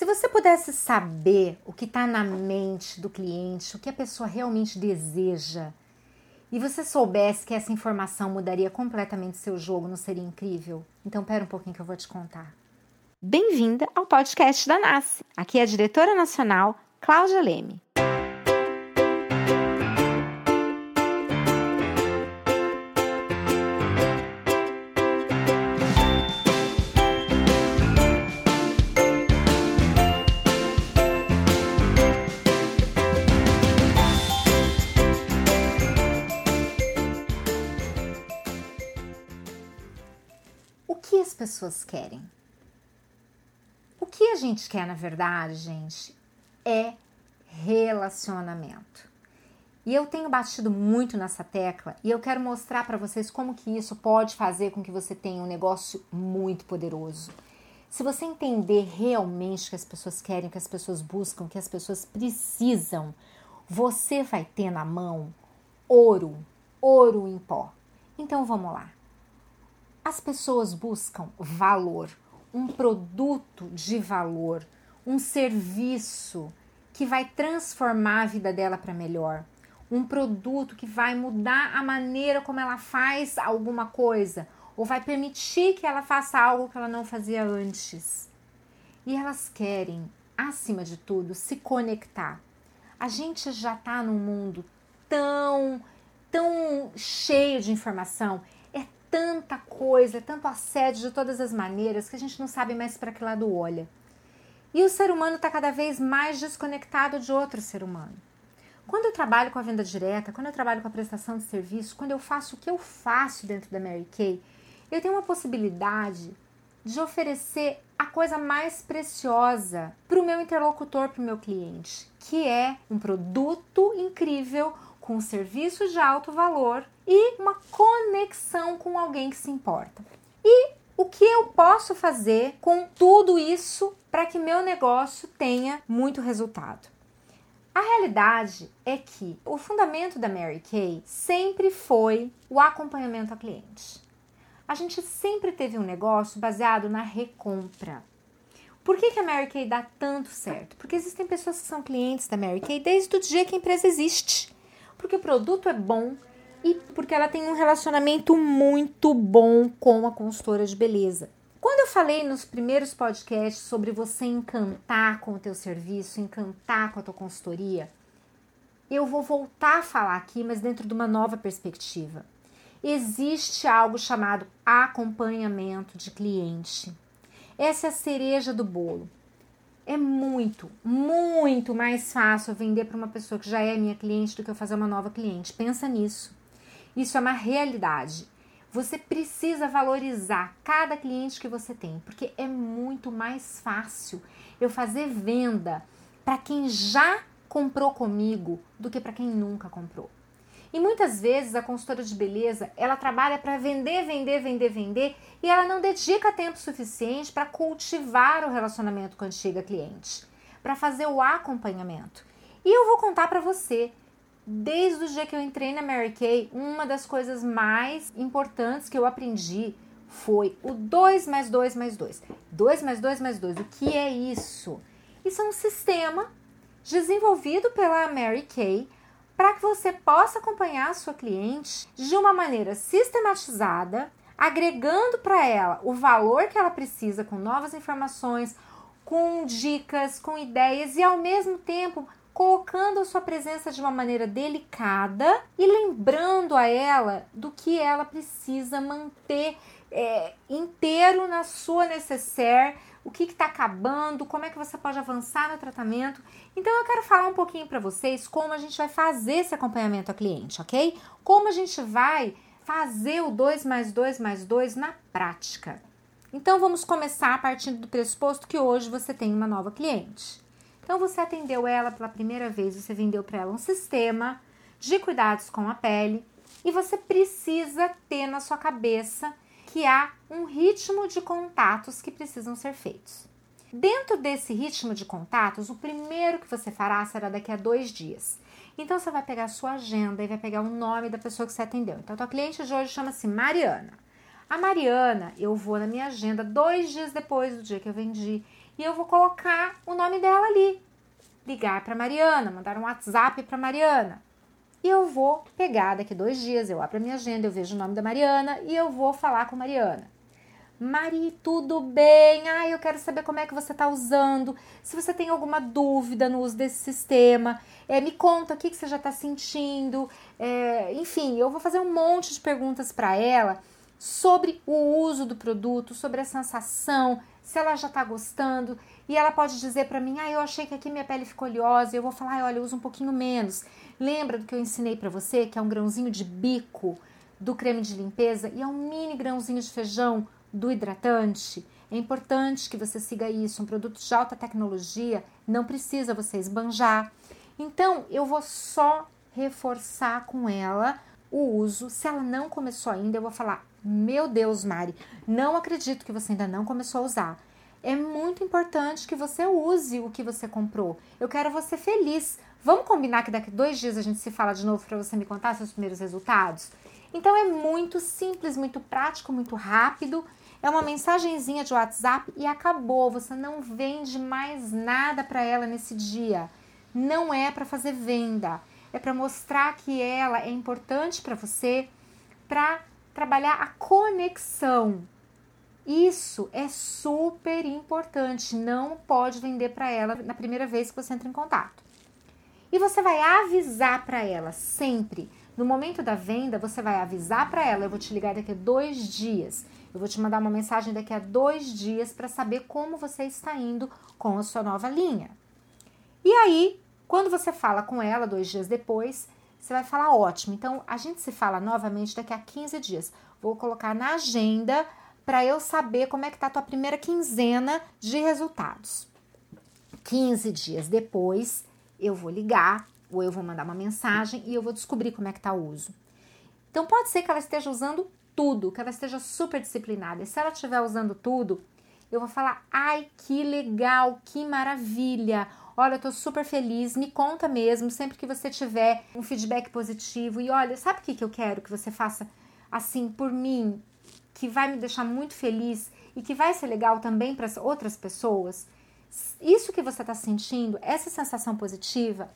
Se você pudesse saber o que está na mente do cliente, o que a pessoa realmente deseja, e você soubesse que essa informação mudaria completamente seu jogo, não seria incrível? Então, pera um pouquinho que eu vou te contar. Bem-vinda ao podcast da NASCE. Aqui é a diretora nacional, Cláudia Leme. Pessoas querem. O que a gente quer, na verdade, gente, é relacionamento. E eu tenho batido muito nessa tecla e eu quero mostrar para vocês como que isso pode fazer com que você tenha um negócio muito poderoso. Se você entender realmente o que as pessoas querem, o que as pessoas buscam, o que as pessoas precisam, você vai ter na mão ouro, ouro em pó. Então vamos lá. As pessoas buscam valor, um produto de valor, um serviço que vai transformar a vida dela para melhor, um produto que vai mudar a maneira como ela faz alguma coisa ou vai permitir que ela faça algo que ela não fazia antes. E elas querem, acima de tudo, se conectar. A gente já está num mundo tão, tão cheio de informação tanta coisa, é tanto assédio de todas as maneiras que a gente não sabe mais para que lado olha. E o ser humano está cada vez mais desconectado de outro ser humano. Quando eu trabalho com a venda direta, quando eu trabalho com a prestação de serviço, quando eu faço o que eu faço dentro da Mary Kay, eu tenho uma possibilidade de oferecer a coisa mais preciosa para o meu interlocutor, para o meu cliente, que é um produto incrível, com um serviço de alto valor e uma conexão com alguém que se importa. E o que eu posso fazer com tudo isso para que meu negócio tenha muito resultado? A realidade é que o fundamento da Mary Kay sempre foi o acompanhamento ao cliente. A gente sempre teve um negócio baseado na recompra. Por que, que a Mary Kay dá tanto certo? Porque existem pessoas que são clientes da Mary Kay desde o dia que a empresa existe porque o produto é bom e porque ela tem um relacionamento muito bom com a consultora de beleza. Quando eu falei nos primeiros podcasts sobre você encantar com o teu serviço, encantar com a tua consultoria, eu vou voltar a falar aqui, mas dentro de uma nova perspectiva. Existe algo chamado acompanhamento de cliente. Essa é a cereja do bolo. É muito, muito mais fácil vender para uma pessoa que já é minha cliente do que eu fazer uma nova cliente. Pensa nisso. Isso é uma realidade. Você precisa valorizar cada cliente que você tem, porque é muito mais fácil eu fazer venda para quem já comprou comigo do que para quem nunca comprou. E muitas vezes a consultora de beleza, ela trabalha para vender, vender, vender, vender e ela não dedica tempo suficiente para cultivar o relacionamento com a antiga cliente, para fazer o acompanhamento. E eu vou contar para você, desde o dia que eu entrei na Mary Kay, uma das coisas mais importantes que eu aprendi foi o 2 mais 2 mais 2. 2 mais 2 mais 2. O que é isso? Isso é um sistema desenvolvido pela Mary Kay para que você possa acompanhar a sua cliente de uma maneira sistematizada, agregando para ela o valor que ela precisa com novas informações, com dicas, com ideias e ao mesmo tempo colocando a sua presença de uma maneira delicada e lembrando a ela do que ela precisa manter é, inteiro na sua necessaire o que está acabando, como é que você pode avançar no tratamento. Então eu quero falar um pouquinho para vocês como a gente vai fazer esse acompanhamento ao cliente, ok? Como a gente vai fazer o 2 mais 2 mais 2 na prática. Então vamos começar partindo do pressuposto que hoje você tem uma nova cliente. Então você atendeu ela pela primeira vez, você vendeu para ela um sistema de cuidados com a pele e você precisa ter na sua cabeça que há um ritmo de contatos que precisam ser feitos. Dentro desse ritmo de contatos, o primeiro que você fará será daqui a dois dias. Então você vai pegar a sua agenda e vai pegar o nome da pessoa que você atendeu. Então, a tua cliente de hoje chama-se Mariana. A Mariana, eu vou na minha agenda dois dias depois do dia que eu vendi e eu vou colocar o nome dela ali. Ligar para Mariana, mandar um WhatsApp para Mariana. E eu vou pegar daqui dois dias, eu abro a minha agenda, eu vejo o nome da Mariana e eu vou falar com Mariana. Mari, tudo bem? Ah, eu quero saber como é que você está usando. Se você tem alguma dúvida no uso desse sistema, é, me conta o que, que você já está sentindo. É, enfim, eu vou fazer um monte de perguntas para ela sobre o uso do produto, sobre a sensação, se ela já está gostando. E ela pode dizer para mim: Ah, eu achei que aqui minha pele ficou oleosa. Eu vou falar: ah, Olha, eu uso um pouquinho menos. Lembra do que eu ensinei para você, que é um grãozinho de bico do creme de limpeza e é um mini grãozinho de feijão do hidratante. É importante que você siga isso. Um produto de alta tecnologia não precisa você esbanjar. Então, eu vou só reforçar com ela o uso. Se ela não começou ainda, eu vou falar: Meu Deus, Mari, não acredito que você ainda não começou a usar. É muito importante que você use o que você comprou. Eu quero você feliz. Vamos combinar que daqui dois dias a gente se fala de novo para você me contar seus primeiros resultados? Então é muito simples, muito prático, muito rápido é uma mensagenzinha de WhatsApp e acabou. Você não vende mais nada para ela nesse dia. Não é para fazer venda. É para mostrar que ela é importante para você, para trabalhar a conexão. Isso é super importante. Não pode vender para ela na primeira vez que você entra em contato. E você vai avisar para ela sempre. No momento da venda, você vai avisar para ela: eu vou te ligar daqui a dois dias. Eu vou te mandar uma mensagem daqui a dois dias para saber como você está indo com a sua nova linha. E aí, quando você fala com ela dois dias depois, você vai falar ótimo. Então, a gente se fala novamente daqui a 15 dias. Vou colocar na agenda para eu saber como é que tá a tua primeira quinzena de resultados. 15 dias depois, eu vou ligar ou eu vou mandar uma mensagem e eu vou descobrir como é que tá o uso. Então pode ser que ela esteja usando tudo, que ela esteja super disciplinada. E se ela estiver usando tudo, eu vou falar: ai, que legal, que maravilha. Olha, eu tô super feliz, me conta mesmo, sempre que você tiver um feedback positivo. E olha, sabe o que, que eu quero que você faça assim por mim, que vai me deixar muito feliz e que vai ser legal também para outras pessoas? Isso que você está sentindo, essa sensação positiva,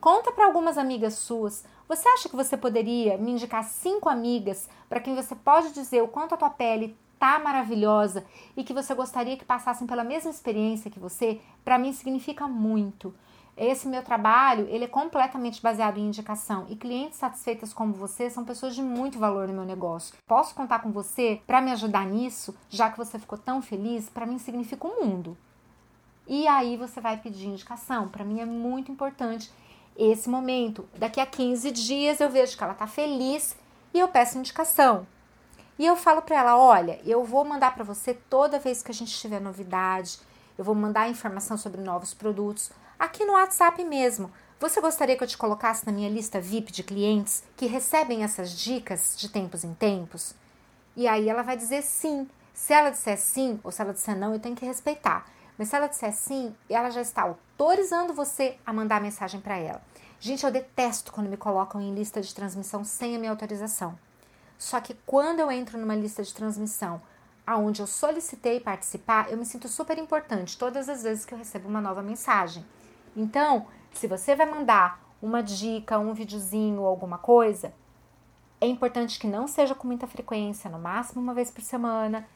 conta para algumas amigas suas, você acha que você poderia me indicar cinco amigas para quem você pode dizer o quanto a tua pele tá maravilhosa e que você gostaria que passassem pela mesma experiência que você? Para mim significa muito. Esse meu trabalho, ele é completamente baseado em indicação e clientes satisfeitas como você são pessoas de muito valor no meu negócio. Posso contar com você para me ajudar nisso, já que você ficou tão feliz? Para mim significa o um mundo. E aí você vai pedir indicação. Para mim é muito importante esse momento. Daqui a 15 dias eu vejo que ela está feliz e eu peço indicação. E eu falo para ela: olha, eu vou mandar para você toda vez que a gente tiver novidade, eu vou mandar informação sobre novos produtos aqui no WhatsApp mesmo. Você gostaria que eu te colocasse na minha lista VIP de clientes que recebem essas dicas de tempos em tempos? E aí ela vai dizer sim. Se ela disser sim ou se ela disser não, eu tenho que respeitar. Mas se ela disser sim, ela já está autorizando você a mandar mensagem para ela. Gente, eu detesto quando me colocam em lista de transmissão sem a minha autorização. Só que quando eu entro numa lista de transmissão aonde eu solicitei participar, eu me sinto super importante todas as vezes que eu recebo uma nova mensagem. Então, se você vai mandar uma dica, um videozinho alguma coisa, é importante que não seja com muita frequência, no máximo uma vez por semana,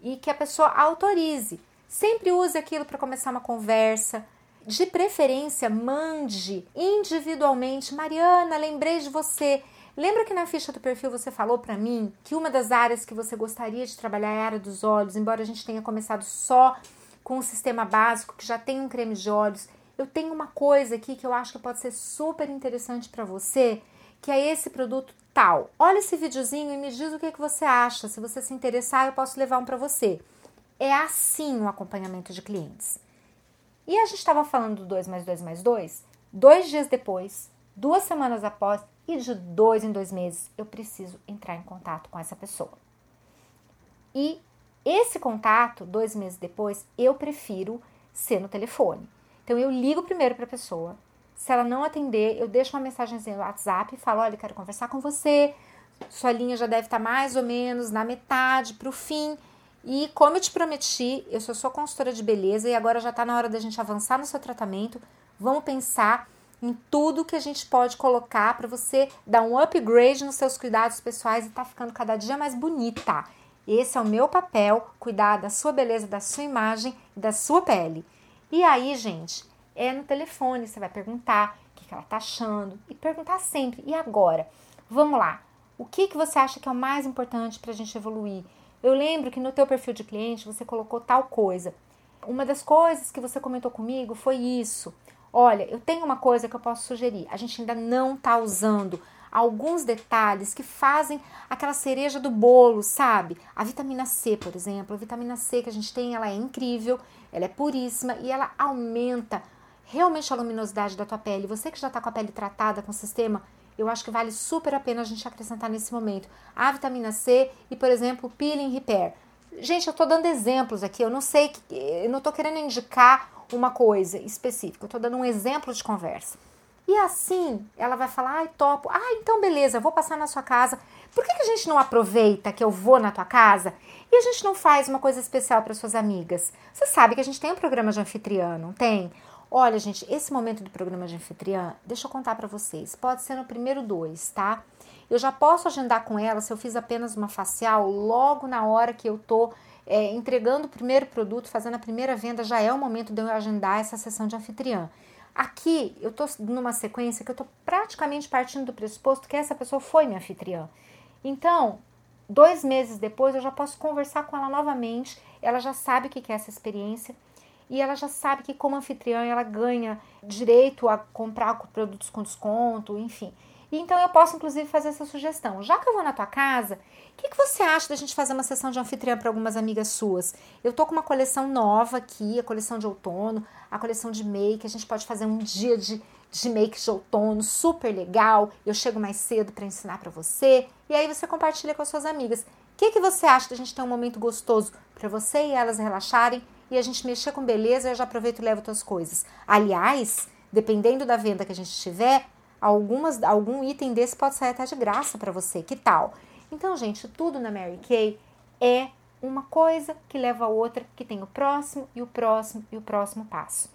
e que a pessoa autorize. Sempre use aquilo para começar uma conversa. De preferência, mande individualmente. Mariana, lembrei de você. Lembra que na ficha do perfil você falou para mim que uma das áreas que você gostaria de trabalhar é a área dos olhos, embora a gente tenha começado só com o sistema básico, que já tem um creme de olhos. Eu tenho uma coisa aqui que eu acho que pode ser super interessante para você, que é esse produto tal. Olha esse videozinho e me diz o que, que você acha. Se você se interessar, eu posso levar um para você. É assim o acompanhamento de clientes. E a gente estava falando do 2 mais 2 mais 2, dois dias depois, duas semanas após e de dois em dois meses eu preciso entrar em contato com essa pessoa. E esse contato, dois meses depois, eu prefiro ser no telefone. Então eu ligo primeiro para a pessoa. Se ela não atender, eu deixo uma mensagem no WhatsApp e falo: olha, quero conversar com você sua linha já deve estar tá mais ou menos na metade para o fim. E como eu te prometi, eu sou sua consultora de beleza e agora já está na hora da gente avançar no seu tratamento. Vamos pensar em tudo que a gente pode colocar para você dar um upgrade nos seus cuidados pessoais e tá ficando cada dia mais bonita. Esse é o meu papel, cuidar da sua beleza, da sua imagem e da sua pele. E aí, gente, é no telefone, você vai perguntar o que, ela tá achando e perguntar sempre. E agora? Vamos lá. O que, que você acha que é o mais importante para a gente evoluir? Eu lembro que no teu perfil de cliente você colocou tal coisa. Uma das coisas que você comentou comigo foi isso. Olha, eu tenho uma coisa que eu posso sugerir. A gente ainda não está usando alguns detalhes que fazem aquela cereja do bolo, sabe? A vitamina C, por exemplo, a vitamina C que a gente tem, ela é incrível, ela é puríssima e ela aumenta realmente a luminosidade da tua pele. Você que já está com a pele tratada com o sistema, eu acho que vale super a pena a gente acrescentar nesse momento a vitamina C e, por exemplo, peeling repair. Gente, eu estou dando exemplos aqui, eu não sei, eu não estou querendo indicar uma coisa específica, eu estou dando um exemplo de conversa. E assim ela vai falar: ai, topo. Ah, então beleza, vou passar na sua casa. Por que, que a gente não aproveita que eu vou na tua casa e a gente não faz uma coisa especial para suas amigas? Você sabe que a gente tem um programa de anfitriã, não tem? Olha, gente, esse momento do programa de anfitriã, deixa eu contar para vocês. Pode ser no primeiro dois, tá? Eu já posso agendar com ela se eu fiz apenas uma facial logo na hora que eu tô é, entregando o primeiro produto, fazendo a primeira venda, já é o momento de eu agendar essa sessão de anfitriã. Aqui eu tô numa sequência que eu tô praticamente partindo do pressuposto que essa pessoa foi minha anfitriã. Então, dois meses depois eu já posso conversar com ela novamente. Ela já sabe o que é essa experiência e ela já sabe que como anfitriã ela ganha direito a comprar produtos com desconto, enfim. Então eu posso inclusive fazer essa sugestão. Já que eu vou na tua casa, o que, que, você acha da gente fazer uma sessão de anfitriã para algumas amigas suas? Eu tô com uma coleção nova aqui, a coleção de outono, a coleção de make. A gente pode fazer um dia de, de make de outono super legal. Eu chego mais cedo para ensinar para você e aí você compartilha com as suas amigas. O que, que você acha da gente ter um momento gostoso para você e elas relaxarem e a gente mexer com beleza? Eu já aproveito e levo outras coisas. Aliás, dependendo da venda que a gente tiver, algumas, algum item desse pode sair até de graça para você. Que tal? Então, gente, tudo na Mary Kay é uma coisa que leva a outra, que tem o próximo e o próximo e o próximo passo.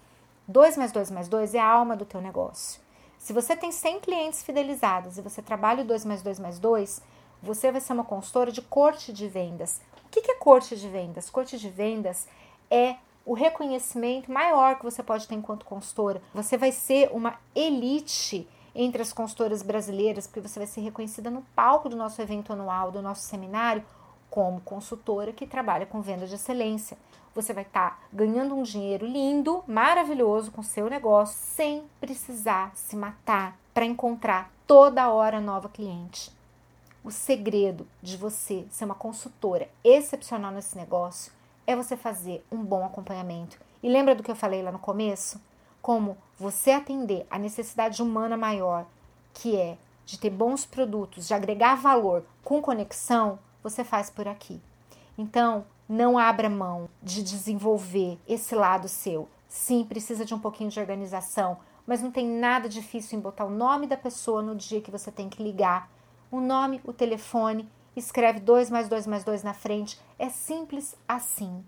2 mais 2 mais 2 é a alma do teu negócio. Se você tem 100 clientes fidelizados e você trabalha o 2 mais 2 mais 2, você vai ser uma consultora de corte de vendas. O que é corte de vendas? Corte de vendas é o reconhecimento maior que você pode ter enquanto consultora. Você vai ser uma elite entre as consultoras brasileiras, porque você vai ser reconhecida no palco do nosso evento anual, do nosso seminário, como consultora que trabalha com venda de excelência. Você vai estar tá ganhando um dinheiro lindo, maravilhoso com seu negócio, sem precisar se matar para encontrar toda hora nova cliente. O segredo de você ser uma consultora excepcional nesse negócio é você fazer um bom acompanhamento. E lembra do que eu falei lá no começo? Como você atender a necessidade humana maior, que é de ter bons produtos, de agregar valor com conexão, você faz por aqui. Então, não abra mão de desenvolver esse lado seu. Sim, precisa de um pouquinho de organização, mas não tem nada difícil em botar o nome da pessoa no dia que você tem que ligar. O nome, o telefone, escreve 2 mais 2 mais 2 na frente. É simples assim.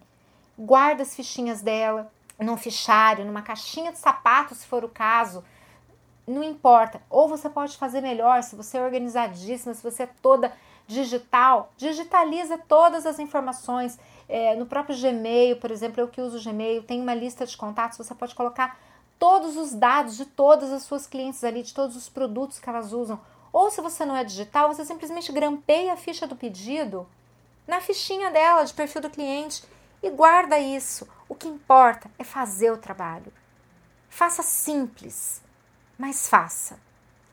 Guarda as fichinhas dela, num fichário, numa caixinha de sapato, se for o caso, não importa. Ou você pode fazer melhor, se você é organizadíssima, se você é toda digital, digitaliza todas as informações. É, no próprio Gmail, por exemplo, eu que uso o Gmail, tem uma lista de contatos, você pode colocar todos os dados de todas as suas clientes ali, de todos os produtos que elas usam. Ou se você não é digital, você simplesmente grampeia a ficha do pedido na fichinha dela, de perfil do cliente, e guarda isso. O que importa é fazer o trabalho. Faça simples, mas faça.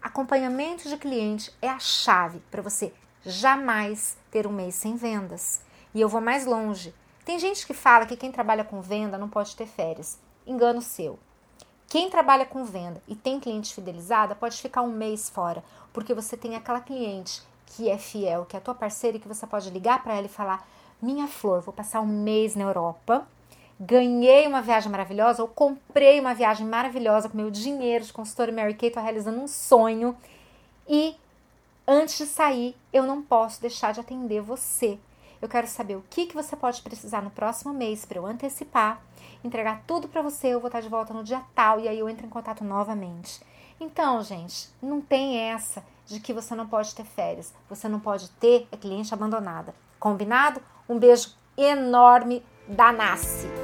Acompanhamento de cliente é a chave para você jamais ter um mês sem vendas. E eu vou mais longe. Tem gente que fala que quem trabalha com venda não pode ter férias. Engano seu. Quem trabalha com venda e tem cliente fidelizada pode ficar um mês fora, porque você tem aquela cliente que é fiel, que é a tua parceira e que você pode ligar para ela e falar: "Minha flor, vou passar um mês na Europa ganhei uma viagem maravilhosa ou comprei uma viagem maravilhosa com meu dinheiro de consultora Mary Kay, tô realizando um sonho e antes de sair, eu não posso deixar de atender você. Eu quero saber o que, que você pode precisar no próximo mês para eu antecipar, entregar tudo para você. Eu vou estar de volta no dia tal e aí eu entro em contato novamente. Então, gente, não tem essa de que você não pode ter férias, você não pode ter é cliente abandonada. Combinado? Um beijo enorme da Nasce.